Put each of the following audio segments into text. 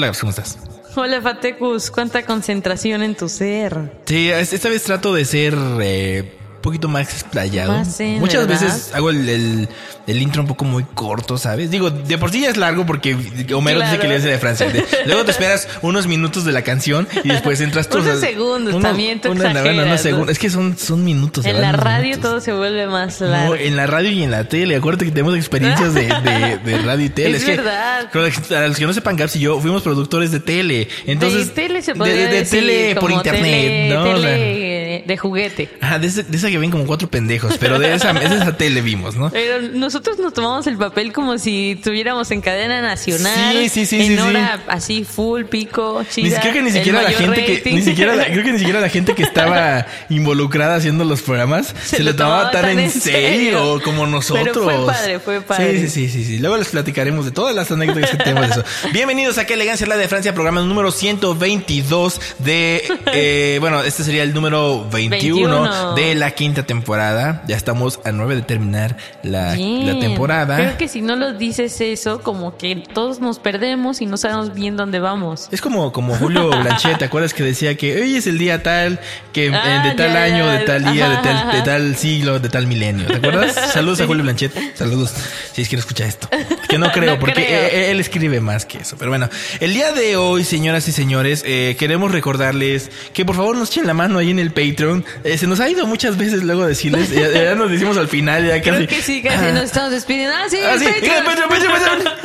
Hola, ¿cómo estás? Hola Fatecus, cuánta concentración en tu ser. Sí, esta vez trato de ser eh, poquito más explayado. Más Muchas ¿verdad? veces hago el, el- el intro un poco muy corto, ¿sabes? Digo, de por sí ya es largo porque Homero dice Claro. que le hace de Francia. De- luego te esperas unos minutos de la canción y después entras tú. Unos segundos, también tú una- bueno, unos ¿no? segundos. Es que son, son minutos. En la radio minutos. todo se vuelve más No, largo. en la radio y en la tele. Acuérdate que tenemos experiencias de, de- de radio y tele. Es que, verdad. para los que no sepan, Gaps y yo fuimos productores de tele. Entonces, de tele se podría de, de decir, tele por internet. tele- ¿no? Tele de juguete. Ajá, de, ese- de esa que ven como cuatro pendejos, pero de esa, de esa tele vimos, ¿no? Pero nosotros nos tomamos el papel como si estuviéramos en cadena nacional. Sí, sí, sí, En sí, sí. hora así full, pico, chida. Ni siquiera que ni siquiera la gente que rating. ni siquiera la- creo que ni siquiera la gente que estaba involucrada haciendo los programas se, lo tomaba tan, en serio, como nosotros. Pero fue padre, fue padre. Sí, sí, sí, sí, sí. Luego les platicaremos de todas las anécdotas que tenemos de eso. Bienvenidos a Qué elegancia es la de Francia, programa número 122 de eh, bueno, este sería el número 21, 21. de la quinta temporada. Ya estamos a nueve de terminar la, temporada. Creo que si no lo dices eso, como que todos nos perdemos y no sabemos bien dónde vamos. Es como, como Julio Blanchet, ¿te acuerdas que decía que hoy es el día tal, que eh, Ah, de tal ya, año, ya. de tal día, de Ajá, tal, de ajá. tal siglo, de tal milenio? ¿Te acuerdas? Saludos a Julio Blanchet, saludos, si es que no escucha esto. Que no creo, No porque creo. Él, él escribe más que eso. Pero bueno, el día de hoy, señoras y señores, eh, queremos recordarles que por favor nos echen la mano ahí en el Patreon. Eh, se nos ha ido muchas veces luego decirles, ya, ya nos decimos al final, ya casi. Creo que sí, casi Ah. nos estamos despidiendo. Ah, sí, Ah, sí, Patreon. Patreon, Patreon, Patreon.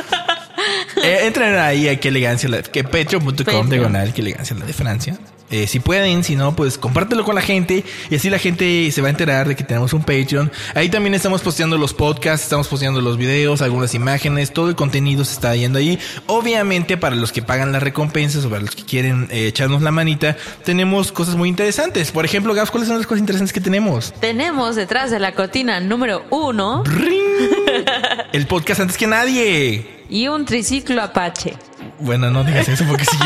Eh, entren ahí a qué elegancia, la- que patreon.com Patreon. diagonal, qué elegancia la de Francia. Eh, si pueden, si no, pues compártelo con la gente y así la gente se va a enterar de que tenemos un Patreon. Ahí también estamos posteando los podcasts, estamos posteando los videos, algunas imágenes, todo el contenido se está yendo ahí. Obviamente, para los que pagan las recompensas o para los que quieren eh, echarnos la manita, tenemos cosas muy interesantes. Por ejemplo, Gabs, ¿cuáles son las cosas interesantes que tenemos? Tenemos detrás de la cortina número uno El podcast antes que nadie. y un triciclo Apache. Bueno, no digas eso porque si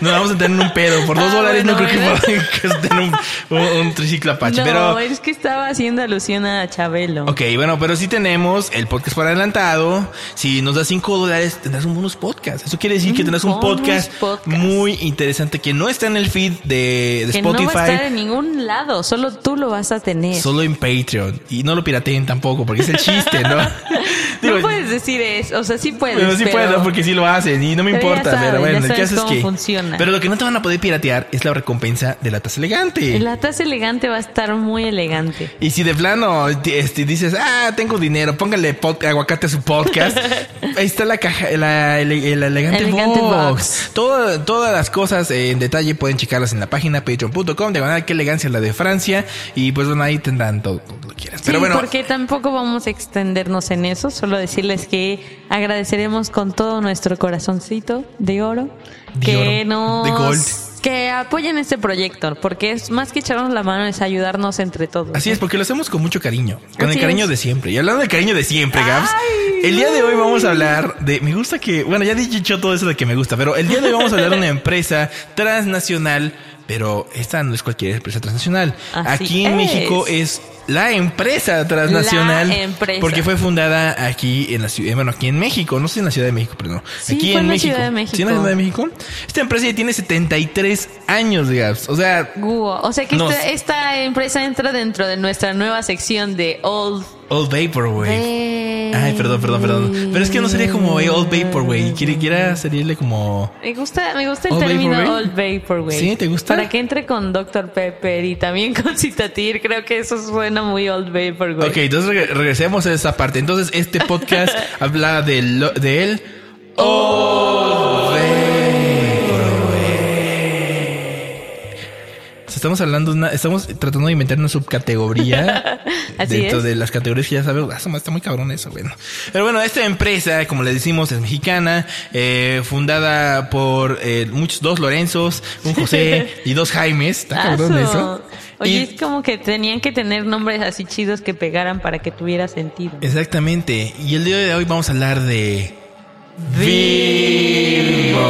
nos vamos a tener un pedo. Por dos Ah, dólares no bueno, creo que podamos tener un, un- un triciclo Apache. no, pero, es que estaba haciendo alusión a Chabelo. ok, bueno, pero sí tenemos el podcast por adelantado. Si nos das cinco dólares, tendrás un bonus podcast. Eso quiere decir que tendrás un podcast, podcast. muy interesante que no está en el feed de, de que Spotify. no va a estar en ningún lado, solo tú lo vas a tener. Solo en Patreon. Y no lo pirateen tampoco, porque es el chiste, ¿no? Digo, no puedes decir eso, o sea, sí puedes. Sí pero- puedo, porque sí lo hacen y no me importa. saben, pero bueno, ya el caso es que. funciona. Pero lo que no te van a poder piratear es la recompensa de la taza elegante. La taza elegante va a estar muy elegante. Y si de plano este, dices, ah, tengo dinero, póngale aguacate a su podcast. Ahí está la caja, la, el, el elegante, Elegante box. box. Todo- todas las cosas en detalle pueden checarlas en la página patreon.com. De manera qué elegancia la de Francia. Y pues bueno, ahí tendrán todo quieras. Pero bueno, porque tampoco vamos a extendernos en eso, solo decirles que agradeceremos con todo nuestro corazoncito de oro De que oro, nos de gold. que apoyen este proyecto, porque es más que echarnos la mano es ayudarnos entre todos. Así es, porque lo hacemos con mucho cariño. Con Así el cariño es. de siempre. Y hablando de cariño de siempre, Gabs. Ay, el día de hoy vamos a hablar de. Me gusta que. Bueno, ya he dicho todo eso de que me gusta, pero el día de hoy vamos a hablar de una empresa transnacional. Pero esta no es cualquier empresa transnacional. Así aquí en es. México es la empresa transnacional. La empresa. Porque fue fundada aquí en la ciudad. Bueno, aquí en México. No sé en la Ciudad de México, pero no. Sí, aquí fue en en la México. Ciudad de México. ¿Sí en la Ciudad de México? Esta empresa ya tiene 73 años, Gabs. O sea, Guau, O sea que Nos- esta, esta empresa entra dentro de nuestra nueva sección de Old Old Vaporwave. Bay. Ay, perdón, perdón, perdón. Pero es que no sería como Old Vaporwave. Quiere, quiera salirle como. Me gusta, me gusta el Old término Vaporwave. Old Vaporwave. ¿Sí? ¿Te gusta? Para que entre con Dr. Pepper y también con Citatir, creo que eso suena muy Old Vaporwave. Ok, entonces reg- regresemos a esa parte. Entonces, este podcast habla del, del Estamos hablando, de una- estamos tratando de inventar una subcategoría Así dentro es. de las categorías que ya sabemos. Ah, está muy cabrón eso, bueno. Pero bueno, esta empresa, como le decimos, es mexicana, eh, fundada por eh, muchos, dos Lorenzos, un José y dos Jaimes. Está cabrón eso. Oye, Y- es como que tenían que tener nombres así chidos que pegaran para que tuviera sentido. Exactamente. Y el día de hoy vamos a hablar de Bimbo.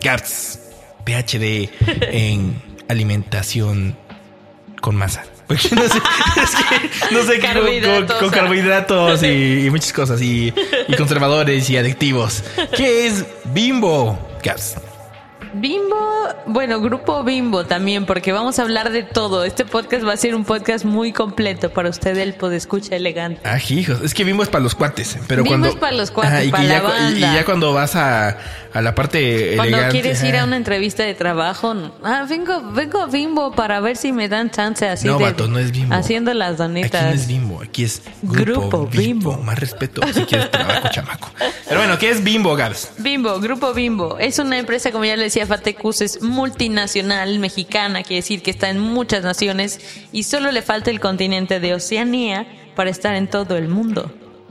GAPS, PhD en alimentación con masa. Porque no sé, es que no sé, con- con, Carbohidratos, con carbohidratos y, y muchas cosas y, y conservadores y adictivos. ¿Qué es Bimbo? GAPS. Bimbo, bueno, grupo Bimbo también, porque vamos a hablar de todo. Este podcast va a ser un podcast muy completo para usted, el podescucha elegante. Ah, hijos. Es que Bimbo es para los cuates. Pero Bimbo cuando, es para los cuates, y para ya, la cu- y- ya cuando vas a, a la parte Cuando elegante, quieres ir a una entrevista de trabajo, ah, vengo, vengo a Bimbo para ver si me dan chance así No, de vato, no es Bimbo. haciendo las Aquí no donitas. es Bimbo, aquí es Grupo, Grupo Bimbo. Bimbo. Más respeto si quieres trabajo, chamaco. Pero bueno, ¿qué es Bimbo, Gabs? Bimbo, Grupo Bimbo. Es una empresa, como ya le decía Fatecus, es multinacional mexicana, quiere decir que está en muchas naciones y solo le falta el continente de Oceanía para estar en todo el mundo.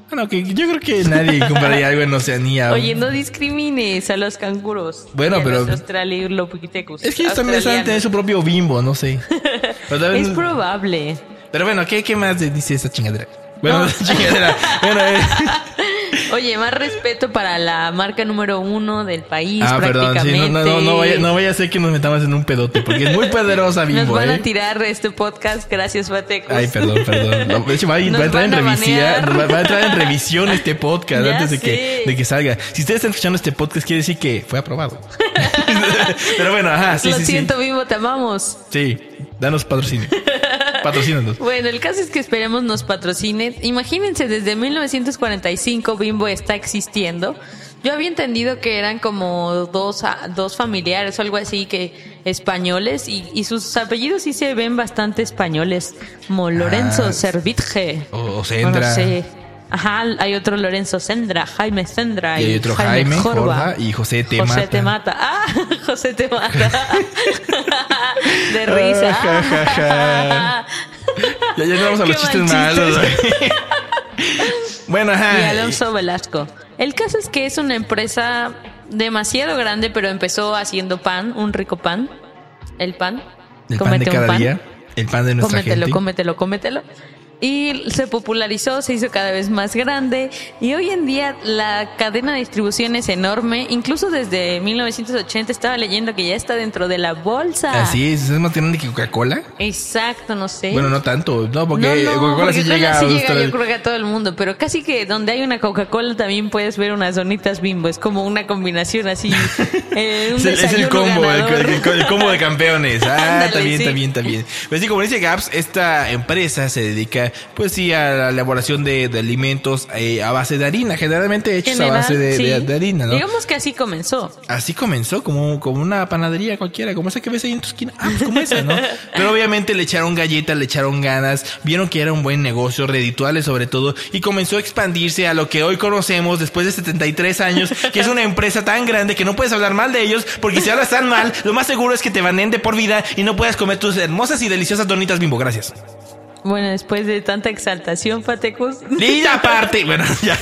Bueno, que yo creo que nadie compraría algo en Oceanía. Oye, no discrimines a los canguros. Bueno, y a pero- los australopithecus es que ellos también saben tener su propio Bimbo, no sé. Es probable. pero bueno, ¿qué, qué más dice esa chingadera? Bueno, No. chingadera. Bueno, eh. Oye, más respeto para la marca número uno del país, Ah, perdón, sí, no, no, no, vaya, no vaya a ser que nos metamos en un pedote, porque es muy poderosa Nos Bimbo, van ¿eh? a tirar este podcast, gracias Fatecus. Ay, perdón, perdón. No, de hecho, va a, Nos entrar en van revisión. Va, a entrar en revisión este podcast Ya antes de que, de que salga. Si ustedes están escuchando este podcast, quiere decir que fue aprobado. Pero bueno, ajá, sí, Lo sí, siento, Bimbo, te amamos. sí. Sí, danos patrocinio. Patrocínanos. Bueno, el caso es que esperemos nos patrocine. Imagínense, desde 1945 Bimbo está existiendo. Yo había entendido que eran como dos, ah, dos familiares o algo así que españoles y, y sus apellidos sí se ven bastante españoles, como Lorenzo Ah, Servitje. o- o Sendra. no sé. Ajá, hay otro Lorenzo Sendra, Jaime Sendra Y hay otro Jaime, Jorba y José Te José Mata. te mata. Ah, José te mata. De risa. Ja, ja, ja. Ya, vamos a los chistes mal chiste. malos. bueno, ajá. y Alonso Velasco. El caso es que es una empresa demasiado grande, pero empezó haciendo pan, un rico pan. El pan. El pan de cada pan. día. El pan de nuestra Cómetelo, gente. cómetelo, cómetelo. Y se popularizó, se hizo cada vez más grande y hoy en día la cadena de distribución es enorme. Incluso desde 1980 estaba leyendo que ya está dentro de la bolsa. Así es, es más grande que Coca-Cola. Exacto, no sé. Bueno, no tanto, no, porque No, no, Coca-Cola sí llega a sí llega, yo creo que a todo el mundo, pero casi que donde hay una Coca-Cola también puedes ver unas donitas bimbo, es como una combinación así. eh, un Es el, combo, el, el- el combo de campeones. Ah, Ándale, bien, sí. está bien. Pues sí, como dice Gaps, esta empresa se dedica, pues sí, a la elaboración de, de alimentos eh, a base de harina, generalmente hechos a base de, sí. de- de harina, ¿no? Digamos que así comenzó. Así comenzó, como, como una panadería cualquiera, como esa que ves ahí en tu esquina. Ah, pues como esa, ¿no? Pero obviamente le echaron galletas, le echaron ganas, vieron que era un buen negocio, redituales sobre todo, y comenzó a expandirse a lo que hoy conocemos después de 73 años, que es una empresa tan grande que no puedes hablar mal de ellos, porque si hablas tan mal, lo más seguro es que te banen de por vida y no puedas comer tus hermosas y deliciosas donitas bimbo. Gracias. Bueno, después de tanta exaltación, Patecus. Y aparte, bueno, ya.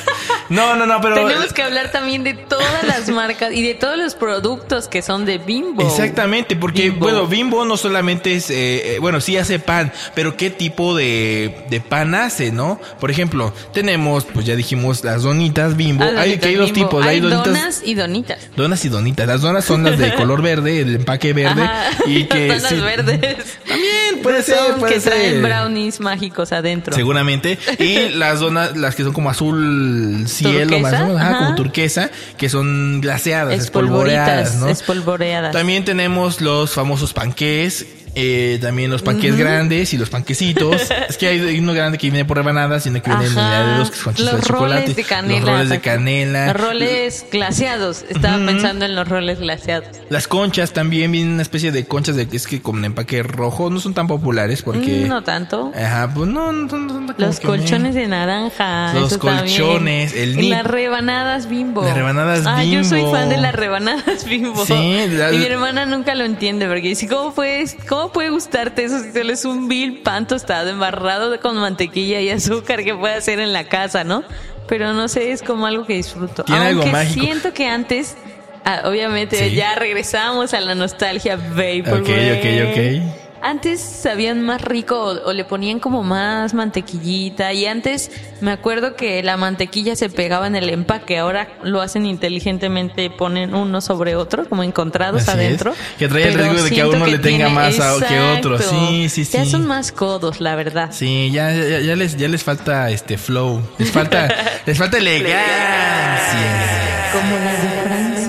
No, no, no, pero... Tenemos que hablar también de todas las marcas y de todos los productos que son de Bimbo. Exactamente, porque Bimbo. bueno, Bimbo no solamente es, eh, eh, bueno, sí hace pan, pero qué tipo de, de pan hace, ¿no? Por ejemplo, tenemos, pues ya dijimos, las donitas Bimbo. Ah, hay, que hay dos tipos, hay, Hay donitas. donas y donitas. Donas y donitas. Las donas son las de color verde, el empaque verde. Ajá. Y que. Donas sí, verdes. También puede ser, puede que traen ser. brownies mágicos adentro. Seguramente. Y las donas, las que son como azul cielo, ¿Turquesa? más o menos, ajá, como turquesa, que son glaseadas, espolvoreadas, ¿no? espolvoreadas. También tenemos los famosos panqués Eh, también los panques grandes y los panquecitos. es que hay, uno grande que viene por rebanadas y uno que viene en Ajá. de dos que con los de chocolate. roles de canela. Los roles de canela. Los roles glaseados. Estaba pensando en los roles glaseados. Las conchas también vienen una especie de conchas de que es que con empaque rojo no son tan populares porque. Mm, No tanto. Ajá, pues no, no, no, no, Los colchones me- de naranja. Los colchones, el nip. las rebanadas bimbo. Las rebanadas ah, yo soy fan de las rebanadas bimbo. Sí, la- Y mi hermana nunca lo entiende porque dice, ¿cómo puedes, cómo puede gustarte eso si solo es un vil pan tostado embarrado con mantequilla y azúcar que puede hacer en la casa, ¿no? Pero no sé, es como algo que disfruto. Tiene algo Aunque mágico. siento que antes, ah, obviamente Sí. ya regresamos a la nostalgia Vaporwave. Ok, ok, ok. Antes sabían más rico o, o le ponían como más mantequillita y antes me acuerdo que la mantequilla se pegaba en el empaque, ahora lo hacen inteligentemente, ponen uno sobre otro como encontrados Así es. adentro. Que trae el riesgo de que a uno le tenga tiene- más a- que otro. Exacto. Sí, sí, Ya sí. son más codos, la verdad. Sí, ya, ya, ya les, ya les falta este flow. Les falta, les falta elegancia. Como la de Francia.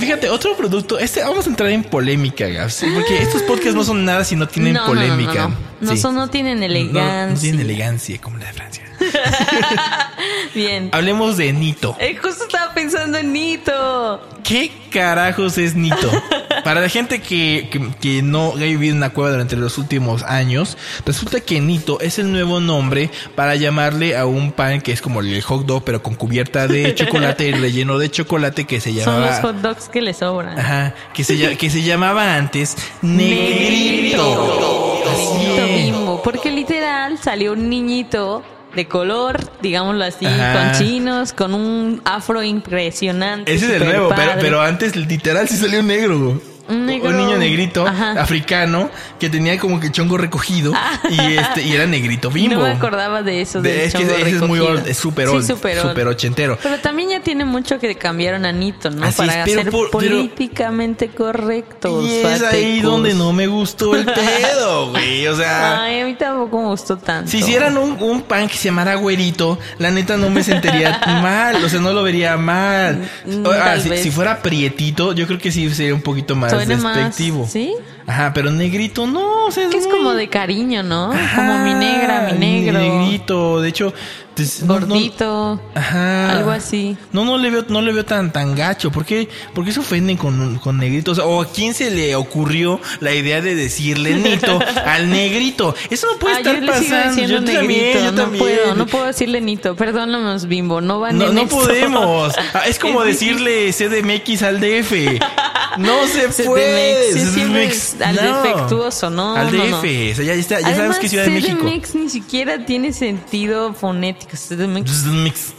Fíjate, otro producto, este, vamos a entrar en polémica, porque estos podcasts no son nada si no tienen No, no, no, polémica. No, no, no, Sí. son- no tienen elegancia. No, tienen elegancia como la de Francia. Bien. Hablemos de Nito. Eh, justo estaba pensando en Nito. ¿Qué carajos es Nito? Para la gente que, que, que no ha vivido en una cueva durante los últimos años, resulta que Nito es el nuevo nombre para llamarle a un pan que es como el hot dog, pero con cubierta de chocolate y relleno de chocolate que se Son los llamaba. hot dogs que le sobran. Ajá, que se, que se llamaba antes Negrito. Bimbo, porque literal salió un niñito de color, digámoslo así, Ajá. con chinos, con un afro impresionante. Ese es el nuevo, pero, pero antes literal sí salió negro. Un niño negrito, Ajá. Ah. africano, que tenía como que chongo recogido y este y era negrito bimbo. No me acordaba de eso. De- es que ese es muy old, es súper Sí, old, súper ochentero. Pero también ya tiene mucho que cambiaron a Nito, ¿no? Así Para es, ser por- políticamente correctos. Y es ahí donde no me gustó el pedo, güey. O sea, Ay, a mí tampoco me gustó tanto. si hicieran un, un pan que se llamara güerito, la neta no me sentiría mal. O sea, no lo vería mal. Mm, ah, si, fuera prietito, yo creo que sí sería un poquito más más, despectivo. ¿sí? Ajá, pero negrito no. O sea, Que es muy- como de cariño, ¿no? Ajá, como mi negra, mi negro. Negrito, de hecho. pues, no- no- Gordito. Ajá. Algo así. No, no le veo, no le veo tan, tan gacho. ¿Por qué, por qué se ofenden con, con negritos? ¿O a quién se le ocurrió la idea de decirle nito al negrito? Eso no puede Ah, estar yo le sigo pasando. diciendo Yo negrito. también, yo no también. puedo, no puedo decirle nito. Perdónanos, bimbo. No van No, en no esto. podemos. Ah, es como Es decirle CDMX al DF. No se puede. sí, es al no. defectuoso, no, Al DF. no. O sea, ya, está, ya sabes Además, que es Ciudad de México. CDMX ni siquiera tiene sentido fonético. CDMX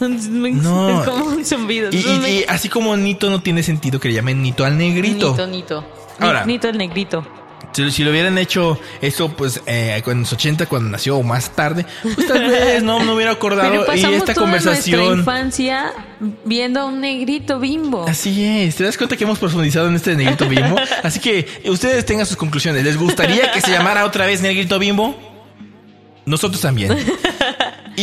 No. Es como un zumbido. Y, y- y así como Nito no tiene sentido que le llamen Nito al negrito. Nito, Nito. Ahora. Nito el negrito. Si, si lo hubieran hecho eso, pues, eh, en los 80, cuando nació, o más tarde, pues tal vez no me hubiera acordado. Pero Y esta toda nuestra conversación. infancia viendo a un negrito bimbo. Así es, te das cuenta que hemos profundizado en este negrito bimbo. Así que eh, ustedes tengan sus conclusiones. ¿Les gustaría que se llamara otra vez negrito bimbo? Nosotros también.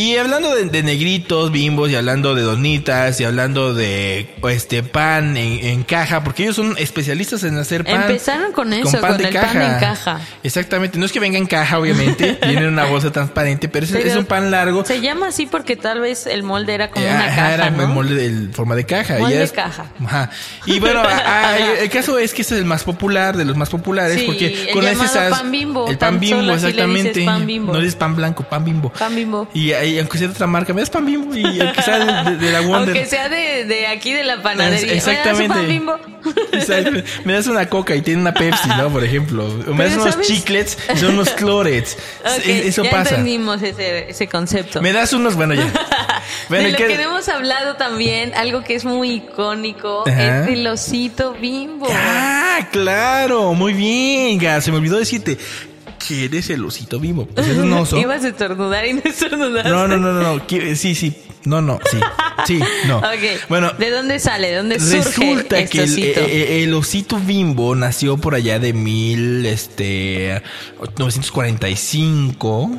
Y hablando de, de negritos, bimbos, y hablando de donitas, y hablando de este pan en, en caja, porque ellos son especialistas en hacer pan. Empezaron con eso, con el pan en caja. Exactamente, no es que venga en caja, obviamente, viene en una bolsa transparente, pero es, Pero es un pan largo. Se llama así porque tal vez el molde era como Eh, una ajá, caja, era ¿no? en molde de forma de caja. Molde y de es- caja. Ajá. Y bueno, a- a- el caso es que este es el más popular, de los más populares, Sí, porque el con ese pan Bimbo, El pan bimbo, exactamente. pan Bimbo. No eres pan blanco, pan bimbo. Pan Bimbo. Y, aunque sea de otra marca, me das pan bimbo. Y aunque sea de, de- de la Wonder. Aunque sea de, de aquí de la panadería. Es- ¿Me das un Exactamente. pan Bimbo? Exacto. Me das una coca y tiene una Pepsi, ¿no? Por ejemplo. O me das unos ¿sabes? chiclets y son unos clorets. Ok, Es- Eso ya pasa. entendimos ese, ese concepto. Me das unos, bueno, ya. Bueno, de ¿y lo que hemos hablado también, algo que es muy icónico, Ajá. es el osito bimbo. Ah, claro, muy bien, Gas. Se me olvidó decirte que eres el osito bimbo. Pues es un oso. Ibas a estornudar y no estornudaste. No, no, no, no, no. Sí, sí. No, no, sí. Sí, no. Ok. Bueno, ¿De dónde sale? ¿De dónde surge resulta este que el, osito? eh, eh, el osito bimbo nació por allá de mil, este, 945.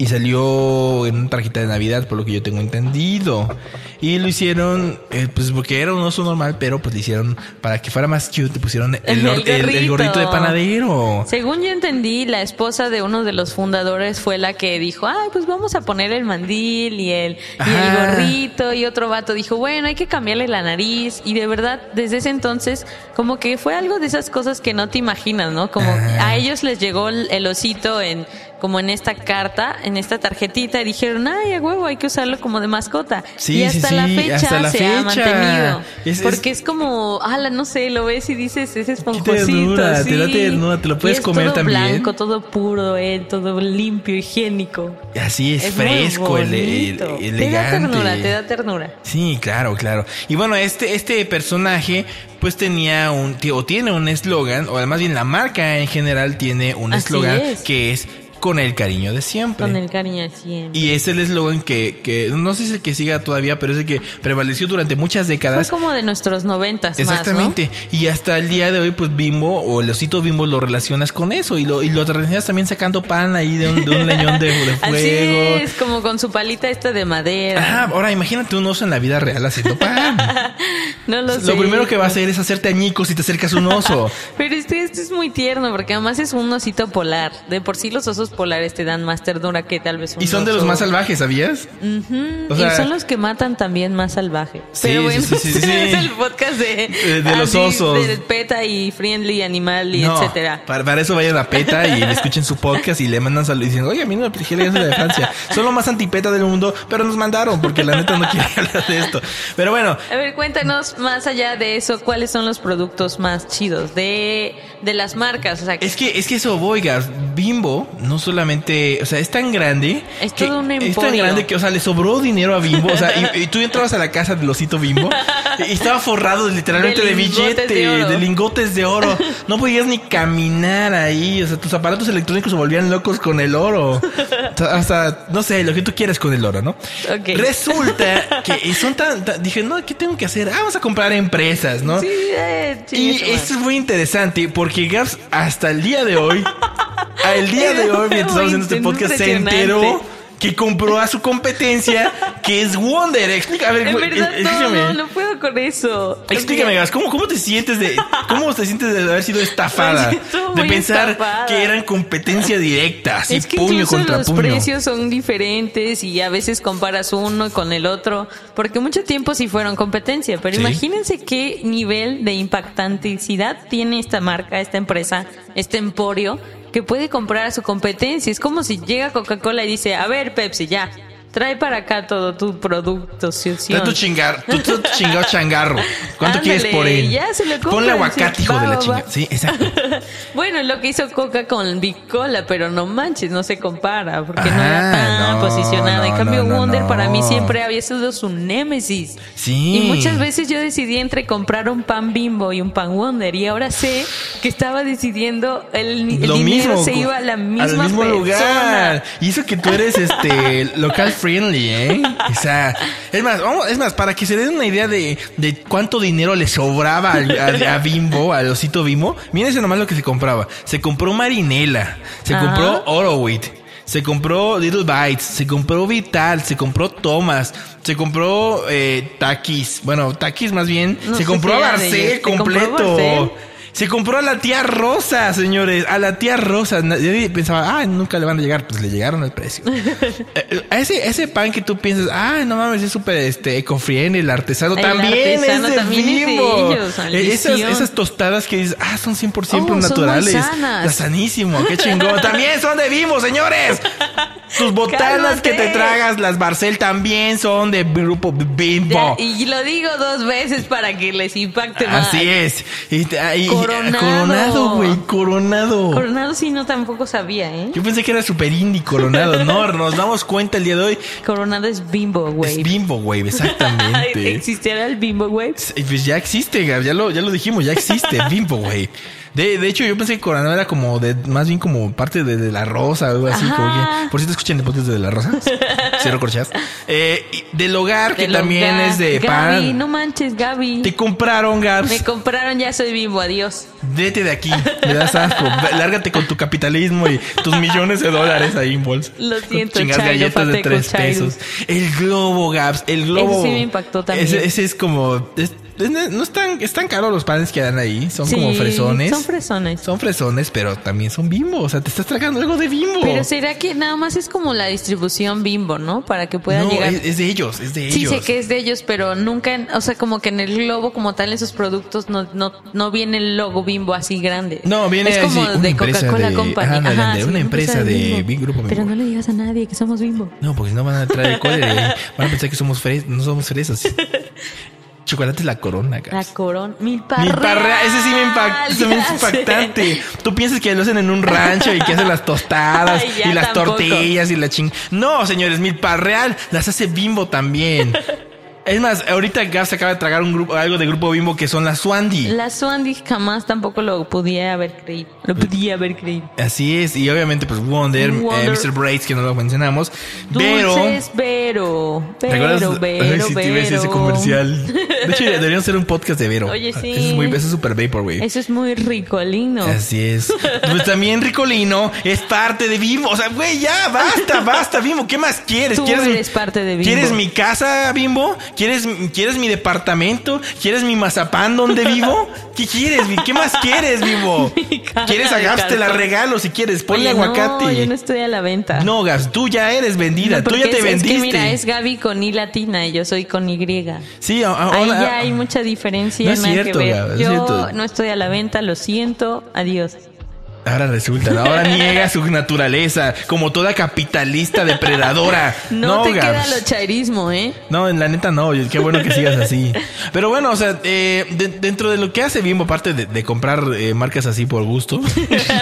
Y salió en una tarjeta de Navidad, por lo que yo tengo entendido. Y lo hicieron, eh, pues porque era un oso normal, pero pues le hicieron, para que fuera más cute, le pusieron el, El el- el gorrito. gorrito de panadero. Según yo entendí, la esposa de uno de los fundadores fue la que dijo, ay, pues vamos a poner el mandil y el, y el Ajá. gorrito. Y otro vato dijo, bueno, hay que cambiarle la nariz. Y de verdad, desde ese entonces, como que fue algo de esas cosas que no te imaginas, ¿no? Como Ajá. a ellos les llegó el, el osito en como en esta carta, en esta tarjetita, y dijeron, ay, a huevo, hay que usarlo como de mascota. Sí, y hasta sí, la fecha hasta la se ha fecha. mantenido. Es- es- porque es, como, ala, no sé, lo ves y dices, es esponjosito. te da sí. ternura, te lo Y puedes es comer todo también. blanco, todo puro, eh, todo limpio, higiénico. Así es, fresco, ele- bonito. ele- Te da elegante. ternura, te da ternura. Sí, claro, claro. Y bueno, este, este personaje pues tenía un, o tiene un eslogan, o más bien la marca en general tiene un eslogan es. que es con el cariño de siempre. Con el cariño de siempre. Y es el eslogan que, que no sé si es el que siga todavía, pero es el que prevaleció durante muchas Fue décadas. como de nuestros noventas Exactamente. Y hasta el día de hoy, pues Bimbo o el osito Bimbo lo relacionas con eso. Y lo, y lo relacionas también sacando pan ahí de un, de un leñón de, fuego. Así es, como con su palita esta de madera. Ajá, ahora imagínate un oso en la vida real haciendo pan. no lo sé. Lo primero que va a hacer es hacerte añicos si te acercas a un oso. Pero este, este es muy tierno porque además es un osito polar. De por sí los osos polares te dan más ternura que tal vez un Y son de los más salvajes, ¿sabías? Ujú, O sea- y son los que matan también más salvaje. Sí, Pero bueno, sí, sí, es el podcast de, Eh, de los así, osos. De PETA y Friendly Animal y No, etcétera. Para, para eso vayan a PETA y le escuchen su podcast y le mandan saludos y dicen, oye, a mí no me plagié la de Francia. Son lo más antipeta del mundo, pero nos mandaron porque la neta no quiere hablar de esto. Pero bueno, A ver, cuéntanos más allá de eso, ¿cuáles son los productos más chidos de, de las marcas? O sea, Es que, es que eso, oiga, Bimbo no solamente, o sea, es tan grande. Es que- todo un Es tan grande que, o sea, le sobró dinero a Bimbo. O sea, y, y tú entrabas a la casa del osito Bimbo y estaba forrado literalmente De de, lingotes billete, de lingotes de oro. No podías ni caminar ahí. O sea, tus aparatos electrónicos se volvían locos con el oro. O sea, Hasta, no sé, lo que tú quieras con el oro, ¿no? Ok. Resulta que son tan, tan- dije, no, ¿qué tengo que hacer? Ah, vamos a comprar empresas, ¿no? sí, eh, Y madre. es muy interesante porque Gaps hasta el día de hoy, al día de hoy, mientras estamos haciendo este podcast, se enteró que compró a su competencia, que es Wonder. Ver, En verdad, explícame. no, no puedo con eso. Explícame, Gaps, ¿cómo, ¿cómo te sientes de cómo te sientes de haber sido estafada? De pensar estafada. que eran competencia directa, así es que puño contra los puño. precios son diferentes y a veces comparas uno con el otro, porque mucho tiempo sí fueron competencia, pero Sí. imagínense qué nivel de impactanticidad tiene esta marca, esta empresa, este emporio, que puede comprar a su competencia. Es como si llega Coca-Cola y dice, a ver Pepsi, ya, trae para acá todo tu producto. Trae tu chingar, tu, tu chingado changarro. ¿Cuánto Ándale, quieres por él? ya se lo compran, Ponle aguacate, sí, hijo va, de la chingada. Sí, exacto. Bueno, lo que hizo Coca con Big Cola, pero no manches, no se compara, porque no era Ah, tan no, posicionada. en cambio, no, no, Wonder para mí siempre había sido su némesis. Sí. Y muchas veces yo decidí entre comprar un pan bimbo y un pan Wonder, y ahora sé que estaba decidiendo el, el lo dinero mismo se iba a la misma al mismo persona. lugar y eso que tú eres este local friendly eh o sea es más vamos, es más para que se den una idea de, de cuánto dinero le sobraba al- al- a, Bimbo al osito Bimbo mírense nomás lo que se compraba se compró Marinela se Ajá. compró Orowit se compró Little Bites, se compró Vital, se compró Thomas, se compró eh, Takis, bueno, Takis más bien, No se compró a era de Barcel ellos. ¿Se compró completo. Barcel? Se compró a la tía Rosa, señores. A la tía Rosa. Nadie pensaba, ah, nunca le van a llegar. Pues le llegaron al precio. Eh, a ese, ese pan que tú piensas, ah, no mames, es súper este, eco-friendly, el artesano El también artesano es de también es de Bimbo. ellos, Eh, esas, esas tostadas que dices, ah, son 100% Oh, son muy naturales. sanas. Está sanísimo, qué chingón. también son de Bimbo, señores. Tus botanas que te tragas, las Barcel, también son de grupo Bimbo. Ya, y lo digo dos veces para que les impacte más. Así es. Y, y- Coronado. coronado, güey, coronado. Coronado sí no tampoco sabía, ¿eh? Yo pensé que era super indie coronado. No, nos damos cuenta el día de hoy. Coronado es bimbo, Es güey. bimbo, güey, exactamente. ¿Existiera el bimbo, güey? Y Pues ya existe, Gab, ya lo, ya lo dijimos, ya existe, bimbo, güey. De, de hecho, yo pensé que Coronado era como de, más bien como parte de, de la rosa o algo así. Ajá. Como que, por si te escuchan el podcast de la rosa, cero corchas. Eh, del hogar, que también hogar. es de Gaby, pan. no manches, Gaby. Te compraron, Gabs. Me compraron, ya soy bimbo, adiós. Vete de aquí, me das asco. Lárgate con tu capitalismo y tus millones de dólares ahí en bolsa. Lo siento, Chingas Chairo, galletas de tres Chairo. pesos. El globo, Gaps, el globo. Ese sí me impactó también. Ese, ese es como. es- no están, están caros los panes que dan ahí. Son como Sí, fresones. Son fresones. Son fresones, pero también son bimbo. O sea, te estás tragando algo de bimbo. Pero será que nada más es como la distribución bimbo, ¿no? Para que pueda no, llegar. es, es de ellos, es de Sí, ellos. sé que es de ellos, pero nunca, en- o sea, como que en el globo como tal, en sus productos, no, no, no viene el logo bimbo así grande. No, viene es como de Coca-Cola de- Company. Ajá, de sí, una empresa de Bimbo. Grupo Bimbo. Pero no le digas a nadie que somos bimbo. No, porque si no van a traer el cólera. Van a pensar que somos fres no somos fresas. Chocolate es la corona, La corona, mil Mi parreal. parrea, ese sí me impacta, ese también es impactante. Tú piensas que lo hacen en un rancho y que hacen las tostadas Ay, y las tampoco. tortillas y la ching. No, señores, mi parreal las hace Bimbo también. Es más, ahorita Gaps acaba de tragar un grupo, algo de grupo Bimbo que son las Swandy. La Swandy jamás tampoco lo podía haber creído. Lo podía haber creído. Así es, y obviamente pues Wonder, Wonder. eh, Mr. Braids, que no lo mencionamos. Pero... Vero. Vero, Vero, a decir ese comercial. De hecho, deberíamos hacer un podcast de Vero. Oye, sí. Eso es muy, eso es super vaporwave. Eso es muy ricolino. Así es. Pues también Ricolino es parte de Bimbo. O sea, güey, ya, basta, basta, Bimbo. ¿Qué más quieres? Tú ¿Quieres, eres parte de Bimbo. ¿Quieres mi casa, Bimbo? ¿Quieres, ¿Quieres mi departamento? ¿Quieres mi mazapán donde vivo? ¿Qué quieres? ¿Qué más quieres, caja ¿Quieres a Gaps? Te la regalo si quieres. Ponle Oye, aguacate. No, yo no estoy a la venta. No, Gaps, tú ya eres vendida. No, tú ya te es, vendiste. Es que mira, es Gaby con I latina y yo soy con Y. Sí, a- a- Ahí ahora- ya hay mucha diferencia, No es cierto, que ver. Gaby, es yo cierto. no estoy a la venta, lo siento, adiós. Ahora resulta, ahora niega su naturaleza como toda capitalista depredadora. No, te Gabs. queda lo chairismo, ¿eh? No, en la neta no, qué bueno que sigas así. Pero bueno, o sea, eh, de- dentro de lo que hace Bimbo, aparte de, de comprar eh, marcas así por gusto,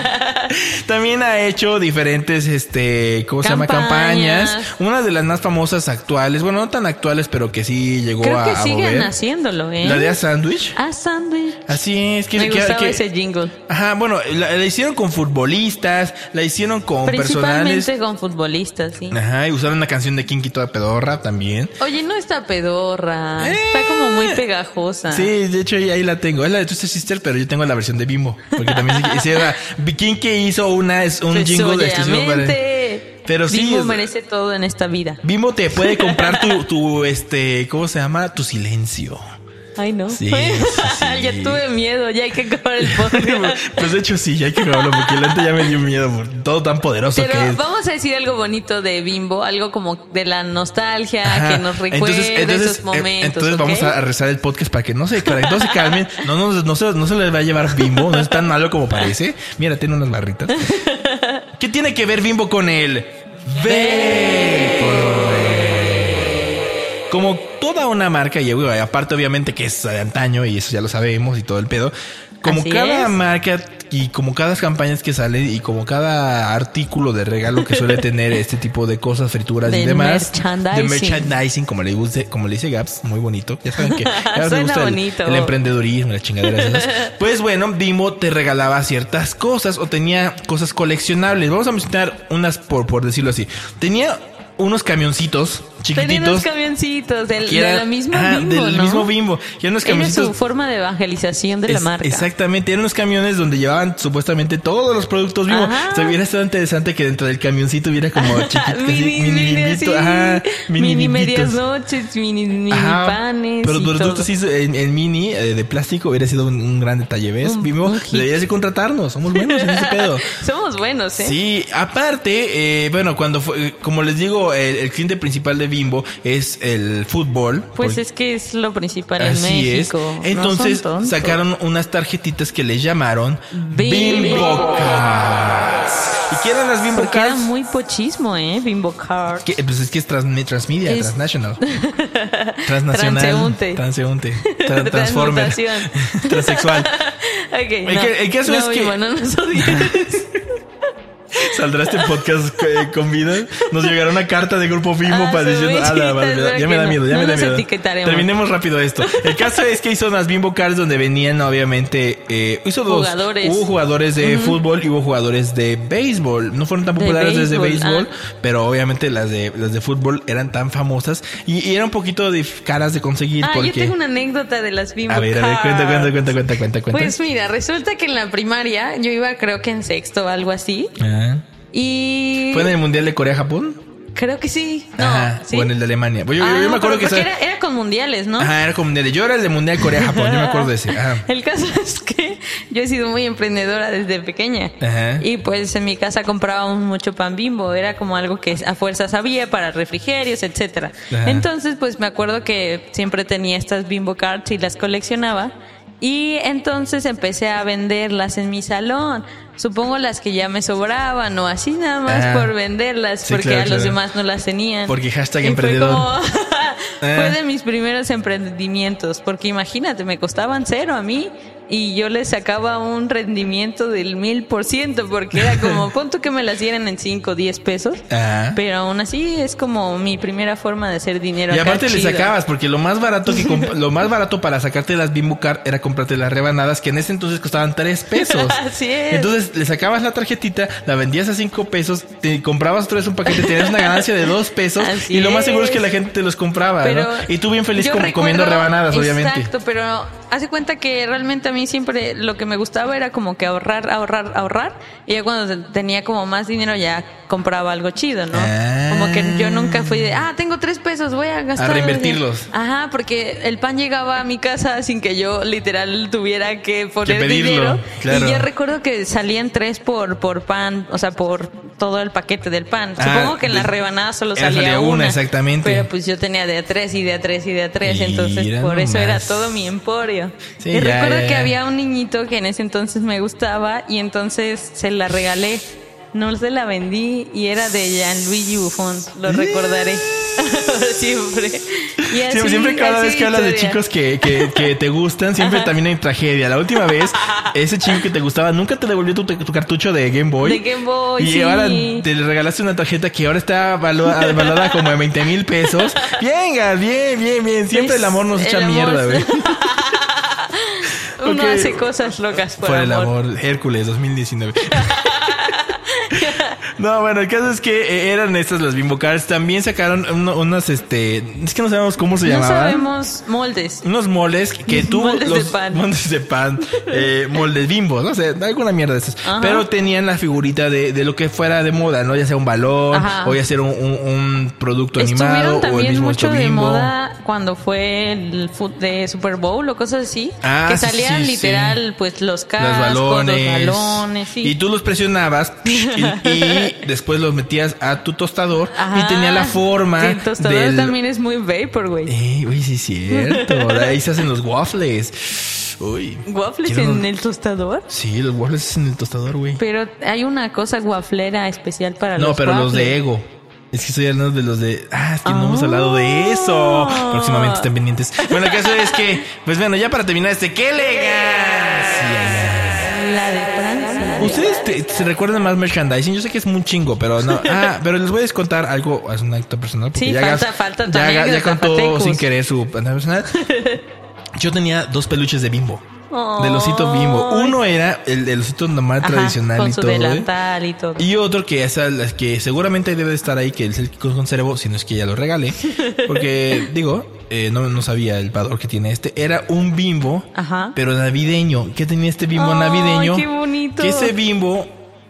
también ha hecho diferentes, este, ¿cómo se llama? Campañas. Una de las más famosas actuales, bueno, no tan actuales, pero que sí llegó Creo a, que a siguen mover. haciéndolo, ¿eh? La de A Sandwich. Ah, sándwich. Así es, que, Me que- gustaba que- ese jingle. Ajá, bueno, la, la hicieron con futbolistas, la hicieron con personales. Principalmente con futbolistas, sí. Ajá, y usaron una canción de Kinky toda pedorra también. Oye, no está pedorra. Eh. Está como muy pegajosa. Sí, de hecho ahí, ahí la tengo. Es la de Twisted Sister, pero yo tengo la versión de Bimbo. Porque también se hiciera. Kinky hizo una, es un jingle exclusivo para. Pero sí, Bimbo merece todo en esta vida. Bimbo te puede comprar tu, tu, este, ¿cómo se llama? Tu silencio. Ay, no. Sí, ya tuve miedo, ya hay que acabar el podcast. Pues de hecho sí, ya hay que grabarlo porque neta ya me dio miedo por todo tan poderoso Pero que es. vamos a decir algo bonito de Bimbo, algo como de la nostalgia, Ajá. que nos recuerde esos eh, momentos. entonces vamos a rezar el podcast para que no se, para que no se calmen. No, no, no, se, no se les va a llevar Bimbo. No es tan malo como parece. Mira, tiene unas barritas. ¿Qué tiene que ver Bimbo con el Vaporwave? Como toda una marca, y aparte obviamente que es de antaño y eso ya lo sabemos y todo el pedo. Como Así cada es. marca y como cada campañas que salen y como cada artículo de regalo que suele tener este tipo de cosas, frituras y De demás. merchandising. De merchandising, como le guste, como le dice Gaps, muy bonito. Ya saben que a Gaps le Suena gusta el, bonito. el emprendedurismo, las chingaderas esas. Pues bueno, Bimbo te regalaba ciertas cosas o tenía cosas coleccionables. Vamos a mencionar unas por, por decirlo así. Tenía unos camioncitos Tenía chiquititos. unos camioncitos del, que de eran- la misma ajá, Bimbo, del ¿no? mismo Bimbo. Eran unos Era camioncitos su forma de evangelización de la marca. Exactamente, eran unos camiones donde llevaban supuestamente todos los productos Bimbo. O sea, hubiera estado interesante que dentro del camioncito hubiera como chiquito, así, mini, mini mini, bimbito, sí. ajá, mini, mini medias noches, mini, mini Ajá, panes. Pero los productos en, en mini eh, de plástico hubiera sido un, un gran detalle, ¿ves? Un- Bimbo, un deberías de contratarnos, somos buenos en ese pedo. Somos buenos, ¿eh? Sí, aparte, eh, bueno, cuando fue, como les digo, el, el cliente principal de Bimbo es el fútbol. Pues porque- es que es lo principal en Así México. es. No Entonces tontos. sacaron unas tarjetitas que les llamaron Bimbo Bimbo Cards. ¿Y qué eran las Bimbo Porque era Cards? muy pochismo, ¿eh? Bimbo Card. Que, pues es que es trans- transmedia, Es- transnational. Transnacional. Transeúnte. Transeúnte. Tra- transformer. Transmutación. Transexual. Ok, El no. que- el caso no, es que- Bimbo, no. Saldrá este podcast eh, con vida. Nos llegará una carta de grupo Bimbo Ah, para diciendo, "Ah, la ya me da miedo, ya no me da las miedo. Terminemos rápido esto. El caso es que hizo unas Bimbo Cards donde venían, obviamente, eh, hizo dos. Jugadores. Hubo jugadores de fútbol y hubo jugadores de béisbol. No fueron tan De populares desde béisbol, ah. pero obviamente las de las de fútbol eran tan famosas y, y era un poquito de caras de conseguir Ah, porque yo tengo una anécdota de las Bimbo a ver, a ver, cuenta, cuenta, cuenta, cuenta, cuenta, cuenta. Pues mira, resulta que en la primaria yo iba creo que en sexto o algo así. Ah. Y ¿Fue en el Mundial de Corea-Japón? creo que sí. No, Ajá, ¿sí? o en el de Alemania. Yo, Ah, yo me acuerdo que era, era con mundiales, ¿no? Ajá, era como mundial. Yo era el de Mundial Corea-Japón, yo me acuerdo de ese. Ajá. El caso es que yo he sido muy emprendedora desde pequeña. Ajá. Y pues en mi casa comprábamos mucho pan bimbo. Era como algo que a fuerzas había para refrigerios, etcétera. Entonces, pues me acuerdo que siempre tenía estas bimbo cards y las coleccionaba. Y entonces empecé a venderlas en mi salón. Supongo las que ya me sobraban o así nada más Ajá. por venderlas Sí, porque claro, a los claro. demás no las tenían. Porque hashtag Y fue emprendedor. como- Eh. fue de mis primeros emprendimientos, porque imagínate, me costaban cero a mí y yo les sacaba un rendimiento del mil por ciento, porque era como, punto que me las dieran en cinco o diez pesos, Ajá. pero aún así es como mi primera forma de hacer dinero. Y acá aparte le sacabas, porque lo más barato que lo más barato para sacarte las Bimbo Card era comprarte las rebanadas que en ese entonces costaban tres pesos. Así es. Entonces le sacabas la tarjetita, la vendías a cinco pesos, te comprabas otra vez un paquete, tenías una ganancia de dos pesos Así y lo más seguro es es. que la gente te los compraba, Pero ¿no? Y tú bien feliz yo com- comiendo rebanadas, obviamente. Exacto, pero hace cuenta que realmente a mí siempre lo que me gustaba era como que ahorrar, ahorrar, ahorrar. Y ya cuando tenía como más dinero ya compraba algo chido, ¿no? Ah. Como que yo nunca fui de, ah, tengo tres pesos, voy a gastar. reinvertirlos. Ajá, porque el pan llegaba a mi casa sin que yo literal tuviera que poner pedirlo, dinero. claro. Y ya recuerdo que salían tres por, por pan, o sea, por todo el paquete del pan. Ah, Supongo que en las rebanadas solo salía, salía una, exactamente. Pero pues yo tenía de a tres y de a tres y de a tres, entonces por eso era todo mi emporio. Sí, y ya, recuerdo ya, que ya. había un niñito que en ese entonces me gustaba y entonces se la regalé. No se la vendí y era de Gianluigi Buffon, lo recordaré siempre. Y así, Siempre, siempre cada vez que hablas de chicos que, que, que te gustan, siempre también hay tragedia. La última vez, ese chico que te gustaba nunca te devolvió tu, tu cartucho de Game Boy. De Game Boy, Y sí. ahora te regalaste una tarjeta que ahora está valuada, valuada como de 20 mil pesos. Venga, bien, bien, bien. Siempre el amor nos echa mierda, güey. Uno hace cosas locas por, Por el amor. amor. Hércules 2019. No, bueno, el caso es que eh, eran estas las Bimbo Cards. También sacaron uno- unas, este... Es que no sabemos cómo se No llamaban. sabemos moldes. Unos moles que tú Moldes de los pan. moldes de pan, eh, moldes bimbos, no sé, alguna mierda de esas. Ajá. Pero tenían la figurita de, de lo que fuera de moda, ¿no? Ya sea un balón, Ajá. o ya sea un, un- un producto animado, Estuvieron o el también mismo mucho de bimbo. moda cuando fue el fut de Super Bowl o cosas así. Ah, que sí, salían sí, literal, pues los cascos, Los balones. los balones, sí. Y tú los presionabas y, y después los metías a tu tostador Ajá. y tenía la forma Sí, el tostador del... también es muy vapor, güey. Eh, uy, sí es cierto. De ahí se hacen los waffles. Uy. ¿Waffles en unos- el tostador? Sí, los waffles en el tostador, güey. Pero hay una cosa guaflera especial para No, los pero los de. Ego. Es que estoy hablando de los de. Ah, es que no hemos hablado de eso. Próximamente estén pendientes. Bueno, el caso es que, pues bueno, ya para terminar este, ¡qué elegancia! Ustedes te- se recuerdan más merchandising. Yo sé que es muy chingo, pero no. Ah, pero les voy a descontar algo. Es un acto personal. porque Sí, ya falta- gas- falta ya, ya contó sin querer su personal. Yo tenía dos peluches de bimbo. Del osito bimbo. Uno era el del osito normal Ajá, tradicional con y su todo. ¿eh? delantal y todo. Y otro que es el que seguramente debe de estar ahí, que es el que conservo, si no es que ya lo regalé. Porque, digo, eh, no, no sabía el valor que tiene este. Era un bimbo, Ajá. pero navideño. ¿Qué tenía este bimbo navideño? qué bonito. Que ese bimbo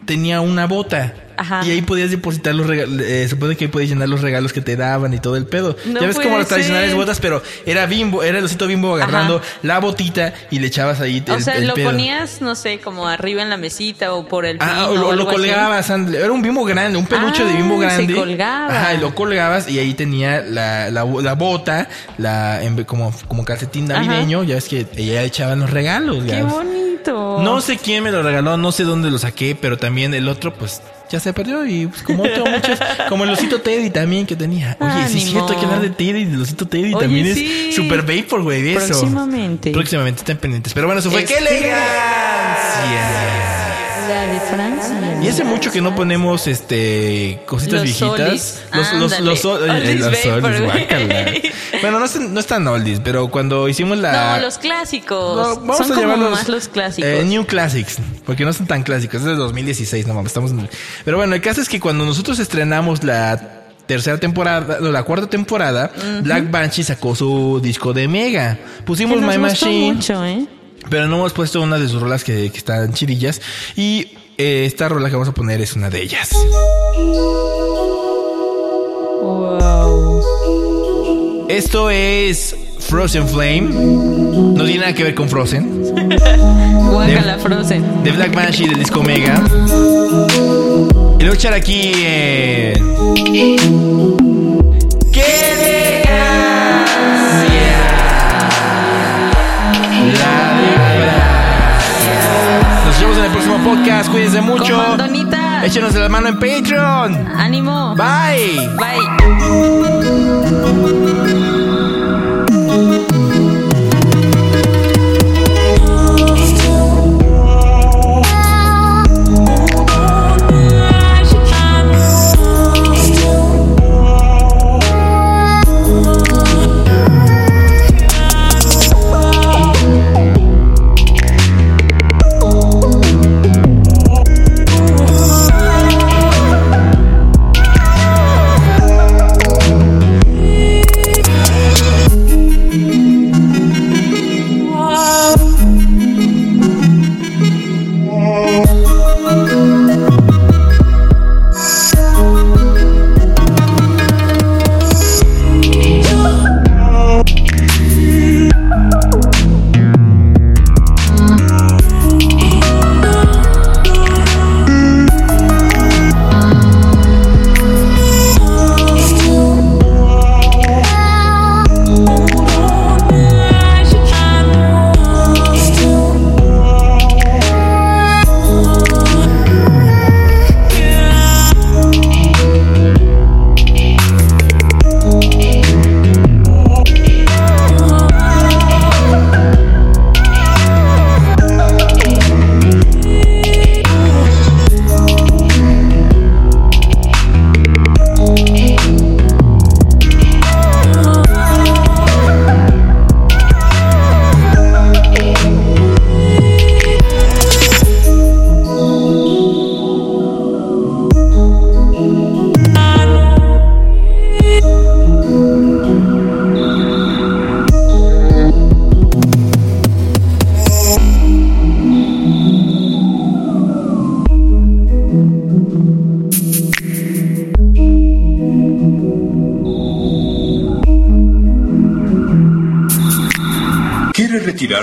tenía una bota. Ajá. Y ahí podías depositar los regalos. Eh, supone que ahí podías llenar los regalos que te daban y todo el pedo. No ya ves como las tradicionales botas, pero era bimbo, era el osito bimbo agarrando Ajá. la botita y le echabas ahí O el, sea, el lo pedo. ponías, no sé, como arriba en la mesita o por el Ah, pino o lo, o lo así. colgabas, era un bimbo grande, un peluche Ah, de bimbo se grande. colgaba. Ajá, y lo colgabas y ahí tenía la, la, la bota, la como, como calcetín navideño, ya ves que ella echaban los regalos. ¡Qué ya. No sé quién me lo regaló, no sé dónde lo saqué, pero también el otro, pues, ya se perdió y pues, como otro, muchos, como el osito Teddy también que tenía. Oye, Ah, sí es cierto, hay que hablar de Teddy, del osito Teddy Oye, también sí. es super vapor, güey, eso. Próximamente. Próximamente, estén pendientes. Pero bueno, eso fue. ¡Qué elegancia! Y hace mucho que no ponemos este cositas Los viejitas. oldies. Los, los, los, eh, Oldies los. Bueno, no es, no es tan oldies, pero cuando hicimos la. No, los clásicos. No, vamos Son a como más los clásicos. eh, New Classics, porque no son tan clásicos. Es de 2016, no mames, estamos. Pero bueno, el caso es que cuando nosotros estrenamos la tercera temporada, no, la cuarta temporada, Black Banshee sacó su disco de Mega. Que Pusimos nos My gustó Machine, mucho, ¿eh? pero no hemos puesto una de sus rolas que, que están chirillas. Y esta rola que vamos a poner es una de ellas. Wow. Esto es Frozen Flame. No tiene nada que ver con Frozen. Guácala Frozen. de Black Banshee del disco Mega. Y lo voy a echar aquí en. Podcast. Cuídense mucho. Comandonita. Échenos de la mano en Patreon. Ánimo. Bye. Bye.